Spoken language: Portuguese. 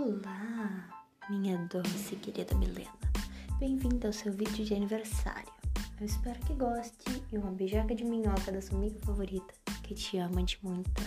Olá, minha doce e querida Milena. Bem-vinda ao seu vídeo de aniversário. Eu espero que goste e uma beijaca de minhoca da sua amiga favorita que te ama de muito.